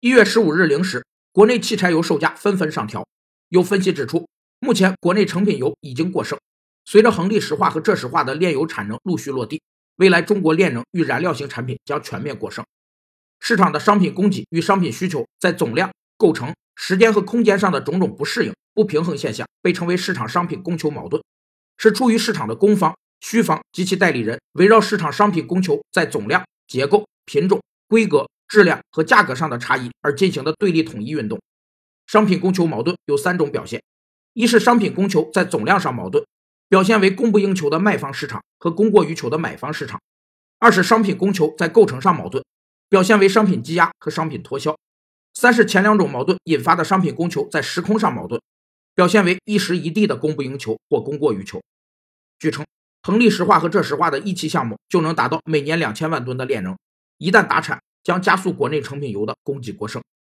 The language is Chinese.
一月十五日零时，国内汽柴油售价纷纷上调。有分析指出，目前国内成品油已经过剩，随着恒力石化和浙石化的炼油产能陆续落地，未来中国炼能与燃料型产品将全面过剩。市场的商品供给与商品需求在总量、构成、时间和空间上的种种不适应、不平衡现象，被称为市场商品供求矛盾，是出于市场的供方、需方及其代理人围绕市场商品供求在总量、结构、品种、规格。质量和价格上的差异而进行的对立统一运动，商品供求矛盾有三种表现：一是商品供求在总量上矛盾，表现为供不应求的卖方市场和供过于求的买方市场；二是商品供求在构成上矛盾，表现为商品积压和商品脱销；三是前两种矛盾引发的商品供求在时空上矛盾，表现为一时一地的供不应求或供过于求。据称，恒力石化和浙石化的一期项目就能达到每年两千万吨的炼能，一旦达产。将加速国内成品油的供给过剩。